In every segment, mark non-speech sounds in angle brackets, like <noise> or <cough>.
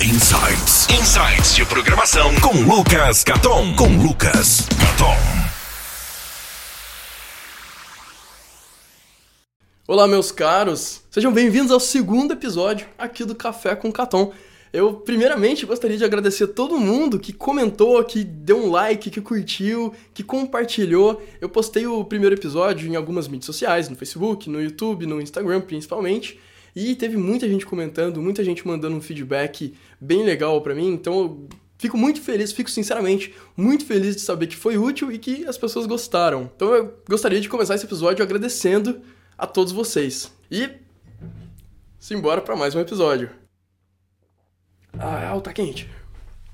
Insights. Insights de programação com Lucas Caton. Com Lucas Caton. Olá, meus caros. Sejam bem-vindos ao segundo episódio aqui do Café com Caton. Eu, primeiramente, gostaria de agradecer a todo mundo que comentou, que deu um like, que curtiu, que compartilhou. Eu postei o primeiro episódio em algumas mídias sociais, no Facebook, no YouTube, no Instagram principalmente. E teve muita gente comentando, muita gente mandando um feedback bem legal para mim. Então eu fico muito feliz, fico sinceramente muito feliz de saber que foi útil e que as pessoas gostaram. Então eu gostaria de começar esse episódio agradecendo a todos vocês. E simbora para mais um episódio. Ah, tá quente.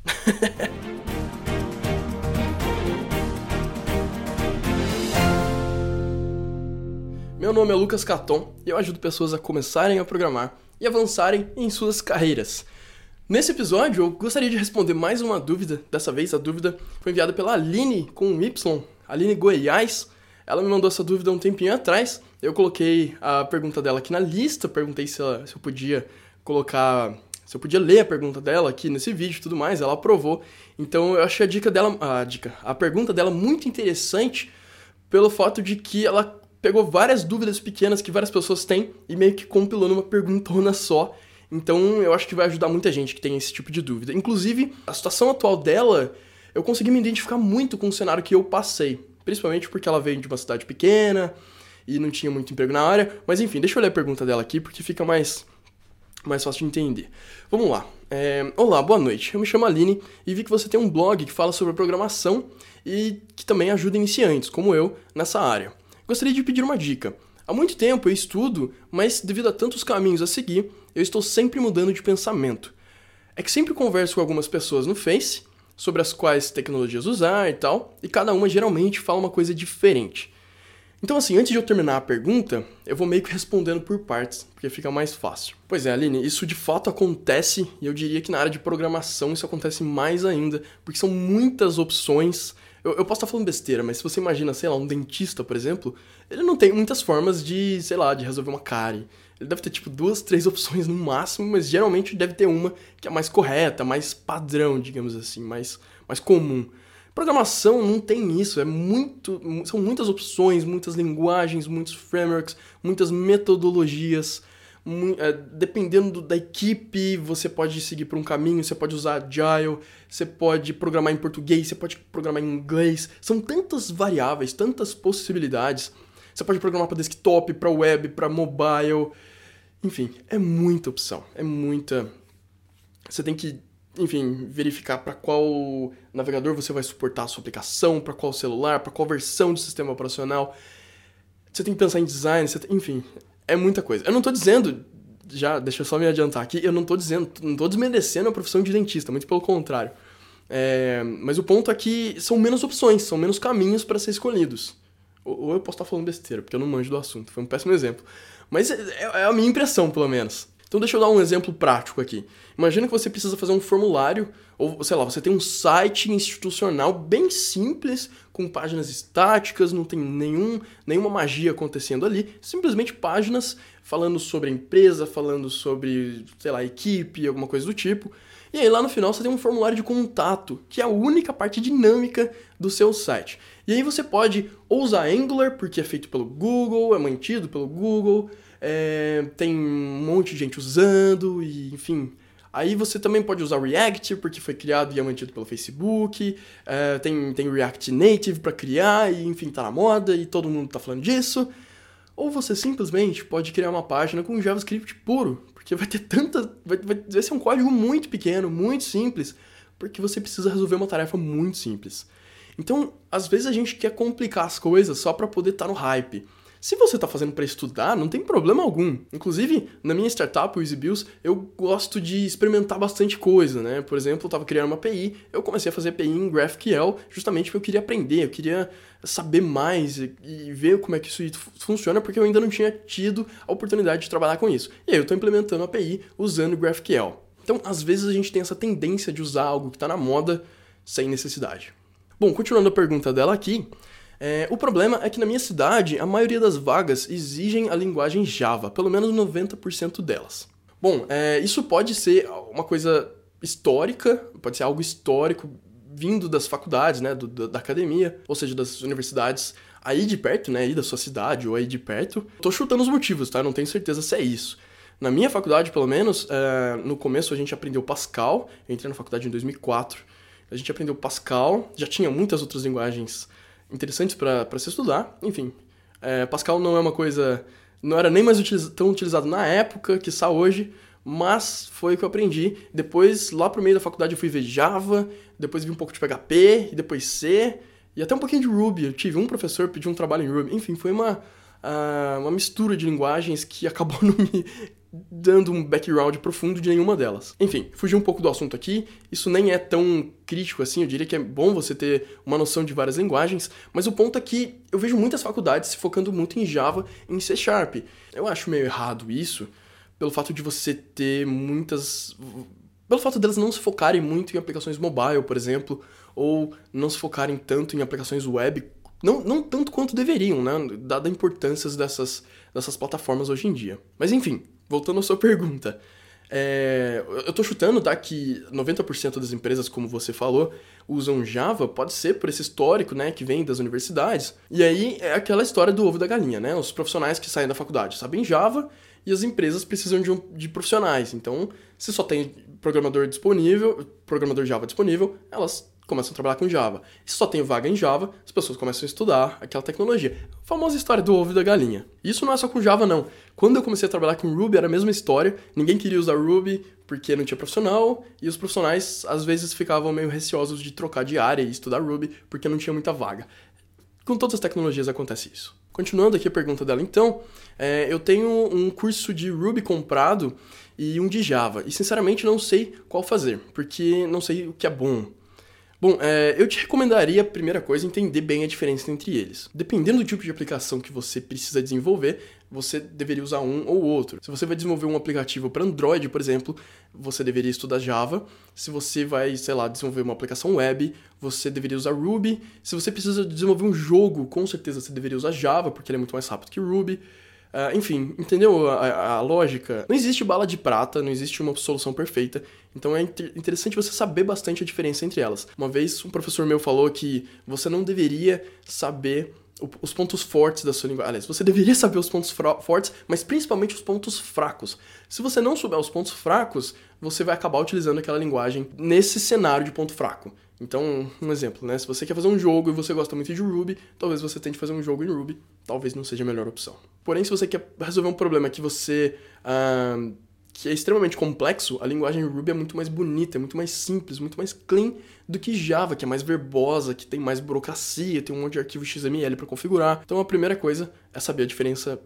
<laughs> Meu nome é Lucas Caton e eu ajudo pessoas a começarem a programar e avançarem em suas carreiras. Nesse episódio, eu gostaria de responder mais uma dúvida. Dessa vez, a dúvida foi enviada pela Aline com um Y, Aline Goiás. Ela me mandou essa dúvida um tempinho atrás. Eu coloquei a pergunta dela aqui na lista, perguntei se, ela, se eu podia colocar se eu podia ler a pergunta dela aqui nesse vídeo e tudo mais, ela aprovou. Então eu achei a dica dela, a dica, a pergunta dela muito interessante pelo fato de que ela pegou várias dúvidas pequenas que várias pessoas têm e meio que compilou numa perguntona só. Então eu acho que vai ajudar muita gente que tem esse tipo de dúvida. Inclusive, a situação atual dela, eu consegui me identificar muito com o cenário que eu passei. Principalmente porque ela veio de uma cidade pequena e não tinha muito emprego na área. Mas enfim, deixa eu ler a pergunta dela aqui porque fica mais mais fácil de entender. Vamos lá. É, olá, boa noite. Eu me chamo Aline e vi que você tem um blog que fala sobre programação e que também ajuda iniciantes, como eu, nessa área. Gostaria de pedir uma dica. Há muito tempo eu estudo, mas devido a tantos caminhos a seguir, eu estou sempre mudando de pensamento. É que sempre converso com algumas pessoas no Face sobre as quais tecnologias usar e tal, e cada uma geralmente fala uma coisa diferente. Então, assim, antes de eu terminar a pergunta, eu vou meio que respondendo por partes, porque fica mais fácil. Pois é, Aline, isso de fato acontece, e eu diria que na área de programação isso acontece mais ainda, porque são muitas opções. Eu, eu posso estar falando besteira, mas se você imagina, sei lá, um dentista, por exemplo, ele não tem muitas formas de, sei lá, de resolver uma cárie. Ele deve ter, tipo, duas, três opções no máximo, mas geralmente deve ter uma que é mais correta, mais padrão, digamos assim, mais, mais comum. Programação não tem isso, é muito, são muitas opções, muitas linguagens, muitos frameworks, muitas metodologias. É, dependendo da equipe, você pode seguir por um caminho, você pode usar Agile, você pode programar em português, você pode programar em inglês. São tantas variáveis, tantas possibilidades. Você pode programar para desktop, para web, para mobile. Enfim, é muita opção, é muita. Você tem que enfim, verificar para qual navegador você vai suportar a sua aplicação, para qual celular, para qual versão do sistema operacional. Você tem que pensar em design, tem, enfim, é muita coisa. Eu não estou dizendo, já, deixa eu só me adiantar aqui, eu não estou dizendo, não estou desmerecendo a profissão de dentista, muito pelo contrário. É, mas o ponto é que são menos opções, são menos caminhos para ser escolhidos. Ou, ou, eu posso estar falando besteira, porque eu não manjo do assunto, foi um péssimo exemplo. Mas é, é a minha impressão, pelo menos. Então deixa eu dar um exemplo prático aqui. Imagina que você precisa fazer um formulário, ou sei lá, você tem um site institucional bem simples, com páginas estáticas, não tem nenhum, nenhuma magia acontecendo ali, simplesmente páginas falando sobre a empresa, falando sobre, sei lá, equipe, alguma coisa do tipo. E aí lá no final você tem um formulário de contato, que é a única parte dinâmica do seu site. E aí você pode ou usar Angular, porque é feito pelo Google, é mantido pelo Google, é, tem um monte de gente usando, e enfim. Aí você também pode usar React, porque foi criado e é mantido pelo Facebook. É, tem, tem React Native para criar, e enfim, tá na moda e todo mundo tá falando disso. Ou você simplesmente pode criar uma página com JavaScript puro, porque vai ter tanta. Vai, vai, vai ser um código muito pequeno, muito simples, porque você precisa resolver uma tarefa muito simples. Então, às vezes a gente quer complicar as coisas só para poder estar tá no hype. Se você está fazendo para estudar, não tem problema algum. Inclusive, na minha startup, o EasyBills, eu gosto de experimentar bastante coisa, né? Por exemplo, eu estava criando uma API, eu comecei a fazer API em GraphQL justamente porque eu queria aprender, eu queria saber mais e, ver como é que isso funciona, porque eu ainda não tinha tido a oportunidade de trabalhar com isso. E aí eu estou implementando a API usando GraphQL. Então, às vezes a gente tem essa tendência de usar algo que está na moda sem necessidade. Bom, continuando a pergunta dela aqui, é, o problema é que na minha cidade, a maioria das vagas exigem a linguagem Java, pelo menos 90% delas. Bom, é, isso pode ser uma coisa histórica, pode ser algo histórico vindo das faculdades, né, do, da academia, ou seja, das universidades aí de perto, né, aí da sua cidade ou aí de perto. Tô chutando os motivos, tá? Não tenho certeza se é isso. Na minha faculdade, pelo menos, é, no começo a gente aprendeu Pascal. Eu entrei na faculdade em 2004. A gente aprendeu Pascal. Já tinha muitas outras linguagens interessantes para se estudar. Enfim, é, Pascal não é uma coisa. Não era nem mais tão utilizado na época, que está hoje, mas foi o que eu aprendi. Depois, lá pro meio da faculdade, eu fui ver Java, depois vi um pouco de PHP, e depois C, e até um pouquinho de Ruby. Eu tive um professor pediu um trabalho em Ruby. Enfim, foi uma, uh, uma mistura de linguagens que <laughs> acabou não me dando um background profundo de nenhuma delas. Enfim, fugi um pouco do assunto aqui, isso nem é tão crítico assim, eu diria que é bom você ter uma noção de várias linguagens, mas o ponto é que eu vejo muitas faculdades se focando muito em Java e em C Sharp. Eu acho meio errado isso, pelo fato de você ter muitas. pelo fato delas não se focarem muito em aplicações mobile, por exemplo, ou não se focarem tanto em aplicações web não, não tanto quanto deveriam, né? Dada a importância dessas, dessas plataformas hoje em dia. Mas enfim, voltando à sua pergunta. É, eu tô chutando, tá? Que 90% das empresas, como você falou, usam Java, pode ser por esse histórico, né? Que vem das universidades. E aí é aquela história do ovo da galinha, né? Os profissionais que saem da faculdade sabem Java e as empresas precisam de, um, de profissionais. Então, se só tem programador disponível, programador Java disponível, elas começam a trabalhar com Java. Se só tem vaga em Java, as pessoas começam a estudar aquela tecnologia. A famosa história do ovo e da galinha. Isso não é só com Java, não. Quando eu comecei a trabalhar com Ruby, era a mesma história. Ninguém queria usar Ruby porque não tinha profissional, e os profissionais às vezes ficavam meio receosos de trocar de área e estudar Ruby porque não tinha muita vaga. Com todas as tecnologias acontece isso. Continuando aqui a pergunta dela, então, é, eu tenho um curso de Ruby comprado e um de Java, e sinceramente não sei qual fazer, porque não sei o que é bom. Bom, é, eu te recomendaria, primeira coisa, entender bem a diferença entre eles. Dependendo do tipo de aplicação que você precisa desenvolver, você deveria usar um ou outro. Se você vai desenvolver um aplicativo para Android, por exemplo, você deveria estudar Java. Se você vai, sei lá, desenvolver uma aplicação web, você deveria usar Ruby. Se você precisa desenvolver um jogo, com certeza você deveria usar Java, porque ele é muito mais rápido que Ruby. Uh, enfim, entendeu a, a, lógica? Não existe bala de prata, não existe uma solução perfeita. Então é inter interessante você saber bastante a diferença entre elas. Uma vez um professor meu falou que você não deveria saber os pontos fortes da sua linguagem. Aliás, você deveria saber os pontos fortes, mas principalmente os pontos fracos. Se você não souber os pontos fracos, você vai acabar utilizando aquela linguagem nesse cenário de ponto fraco. Então, um exemplo, né? Se você quer fazer um jogo e você gosta muito de Ruby, talvez você tente fazer um jogo em Ruby, talvez não seja a melhor opção. Porém, se você quer resolver um problema que você uh, que é extremamente complexo, a linguagem Ruby é muito mais bonita, é muito mais simples, muito mais clean do que Java, que é mais verbosa, que tem mais burocracia, tem um monte de arquivo XML para configurar. Então a primeira coisa é saber a diferença,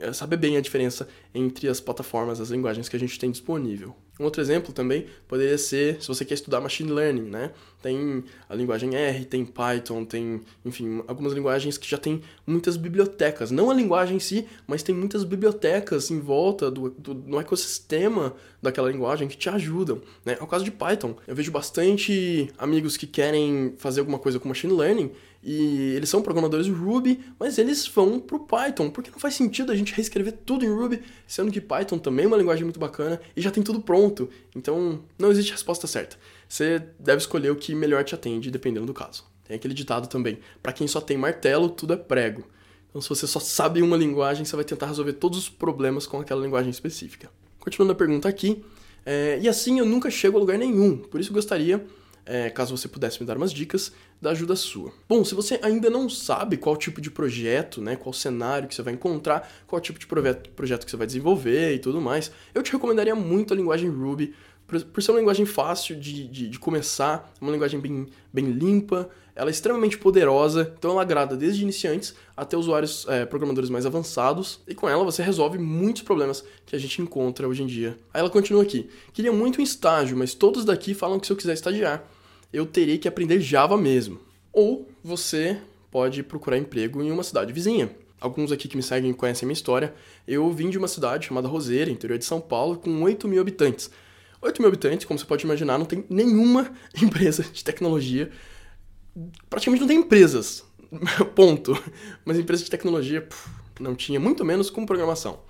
é saber bem a diferença entre as plataformas, as linguagens que a gente tem disponível. Um outro exemplo também poderia ser se você quer estudar machine learning, né? Tem a linguagem R, tem Python, tem, enfim, algumas linguagens que já tem muitas bibliotecas. Não a linguagem em si, mas tem muitas bibliotecas em volta do, do no ecossistema daquela linguagem que te ajudam. Né? É o caso de Python. Eu vejo bastante amigos que querem fazer alguma coisa com machine learning e eles são programadores Ruby, mas eles vão pro Python, porque não faz sentido a gente reescrever tudo em Ruby, sendo que Python também é uma linguagem muito bacana e já tem tudo pronto. Então, não existe resposta certa. Você deve escolher o que melhor te atende, dependendo do caso. Tem aquele ditado também: para quem só tem martelo, tudo é prego. Então, se você só sabe uma linguagem, você vai tentar resolver todos os problemas com aquela linguagem específica. Continuando a pergunta aqui, é, e assim eu nunca chego a lugar nenhum, por isso gostaria é, caso você pudesse me dar umas dicas, da ajuda sua. Bom, se você ainda não sabe qual tipo de projeto, né, qual cenário que você vai encontrar, qual tipo de projeto, que você vai desenvolver e tudo mais, eu te recomendaria muito a linguagem Ruby, por, ser uma linguagem fácil de, de, de, começar, uma linguagem bem, bem limpa, ela é extremamente poderosa, então ela agrada desde iniciantes até usuários é, programadores mais avançados, e com ela você resolve muitos problemas que a gente encontra hoje em dia. Aí ela continua aqui: queria muito um estágio, mas todos daqui falam que se eu quiser estagiar, eu teria que aprender Java mesmo. Ou você pode procurar emprego em uma cidade vizinha. Alguns aqui que me seguem conhecem a minha história. Eu vim de uma cidade chamada Roseira, interior de São Paulo, com 8 mil habitantes. 8 mil habitantes, como você pode imaginar, não tem nenhuma <laughs> empresa de tecnologia. Praticamente não tem empresas, <laughs> ponto. Mas empresas de tecnologia puf, não tinha, muito menos com programação.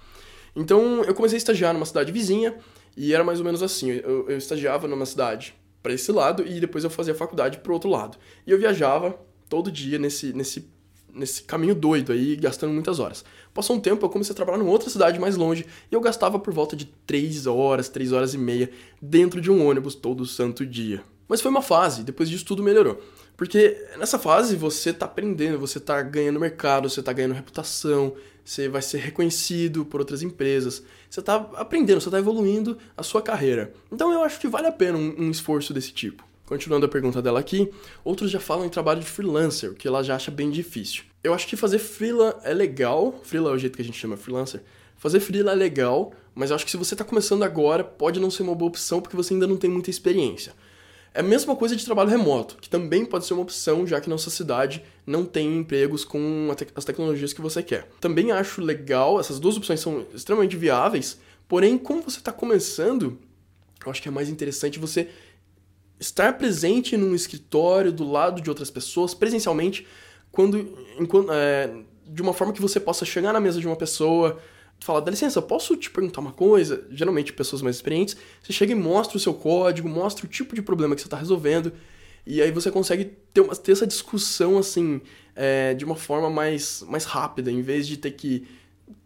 Então eu comecei a estagiar numa cidade vizinha E era mais ou menos assim, eu, eu estagiava numa cidade para esse lado e depois eu fazia faculdade pro outro lado. E eu viajava todo dia nesse, nesse, nesse caminho doido aí, gastando muitas horas. Passou um tempo, eu comecei a trabalhar numa outra cidade mais longe e eu gastava por volta de 3 horas, 3 horas e meia dentro de um ônibus todo santo dia. Mas foi uma fase, depois disso tudo melhorou. Porque nessa fase você tá aprendendo, você tá ganhando mercado, você tá ganhando reputação, você vai ser reconhecido por outras empresas, você tá aprendendo, você tá evoluindo a sua carreira. Então eu acho que vale a pena um, um esforço desse tipo. Continuando a pergunta dela aqui, outros já falam em trabalho de freelancer, que ela já acha bem difícil. Eu acho que fazer freela é legal, freela é o jeito que a gente chama freelancer. Fazer freela é legal, mas eu acho que se você está começando agora, pode não ser uma boa opção porque você ainda não tem muita experiência. É a mesma coisa de trabalho remoto, que também pode ser uma opção, já que nossa cidade não tem empregos com te as tecnologias que você quer. Também acho legal, essas duas opções são extremamente viáveis, porém, como você está começando, eu acho que é mais interessante você estar presente num escritório do lado de outras pessoas, presencialmente, quando, enquanto, é, de uma forma que você possa chegar na mesa de uma pessoa, fala, dá licença, posso te perguntar uma coisa? Geralmente, pessoas mais experientes, você chega e mostra o seu código, mostra o tipo de problema que você está resolvendo, e aí você consegue ter, uma, ter essa discussão, assim, é, de uma forma mais, mais rápida, em vez de ter que...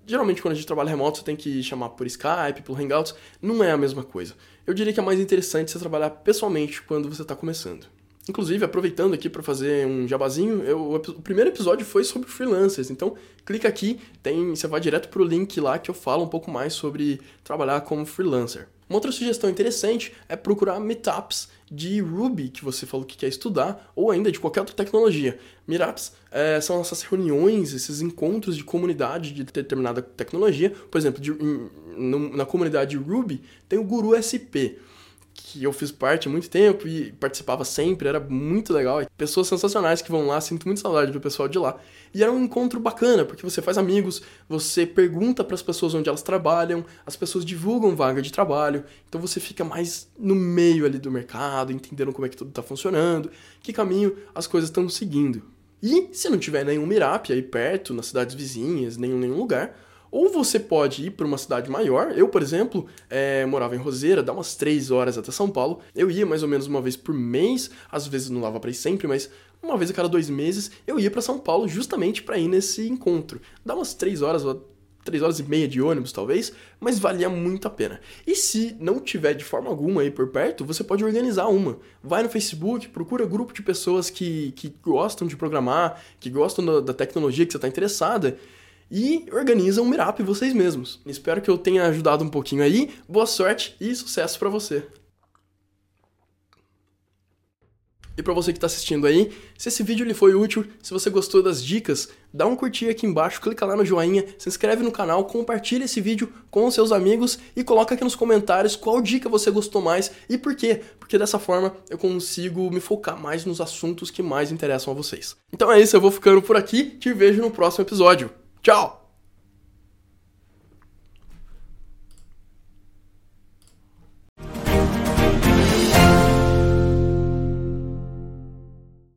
Geralmente, quando a gente trabalha remoto, você tem que chamar por Skype, por Hangouts, não é a mesma coisa. Eu diria que é mais interessante você trabalhar pessoalmente quando você está começando. Inclusive, aproveitando aqui para fazer um jabazinho, eu, o primeiro episódio foi sobre freelancers, então clica aqui, tem, você vai direto pro link lá que eu falo um pouco mais sobre trabalhar como freelancer. Uma outra sugestão interessante é procurar meetups de Ruby que você falou que quer estudar, ou ainda de qualquer outra tecnologia. Meetups é, são essas reuniões, esses encontros de comunidade de determinada tecnologia. Por exemplo, de, na comunidade Ruby tem o Guru SP que eu fiz parte há muito tempo e participava sempre, era muito legal. Pessoas sensacionais que vão lá, sinto muito saudade do pessoal de lá. E era um encontro bacana, porque você faz amigos, você pergunta para as pessoas onde elas trabalham, as pessoas divulgam vaga de trabalho, então você fica mais no meio ali do mercado, entendendo como é que tudo está funcionando, que caminho as coisas estão seguindo. E se não tiver nenhum Mirap aí perto, nas cidades vizinhas, nenhum, nenhum lugar, ou você pode ir para uma cidade maior. Eu, por exemplo, é, morava em Roseira, dá umas 3 horas até São Paulo. Eu ia mais ou menos uma vez por mês, às vezes não dava para ir sempre, mas uma vez a cada dois meses eu ia para São Paulo justamente para ir nesse encontro. Dá umas 3 horas, 3 horas e meia de ônibus, talvez, mas valia muito a pena. E se não tiver de forma alguma aí por perto, você pode organizar uma. Vai no Facebook, procura grupo de pessoas que, que gostam de programar, que gostam da, da tecnologia que você está interessada e organizam um Mirap vocês mesmos. Espero que eu tenha ajudado um pouquinho aí. Boa sorte e sucesso para você. E para você que está assistindo aí, se esse vídeo lhe foi útil, se você gostou das dicas, dá um curtir aqui embaixo, clica lá no joinha, se inscreve no canal, compartilha esse vídeo com seus amigos e coloca aqui nos comentários qual dica você gostou mais e por quê. Porque dessa forma eu consigo me focar mais nos assuntos que mais interessam a vocês. Então é isso, eu vou ficando por aqui, te vejo no próximo episódio. Tchau!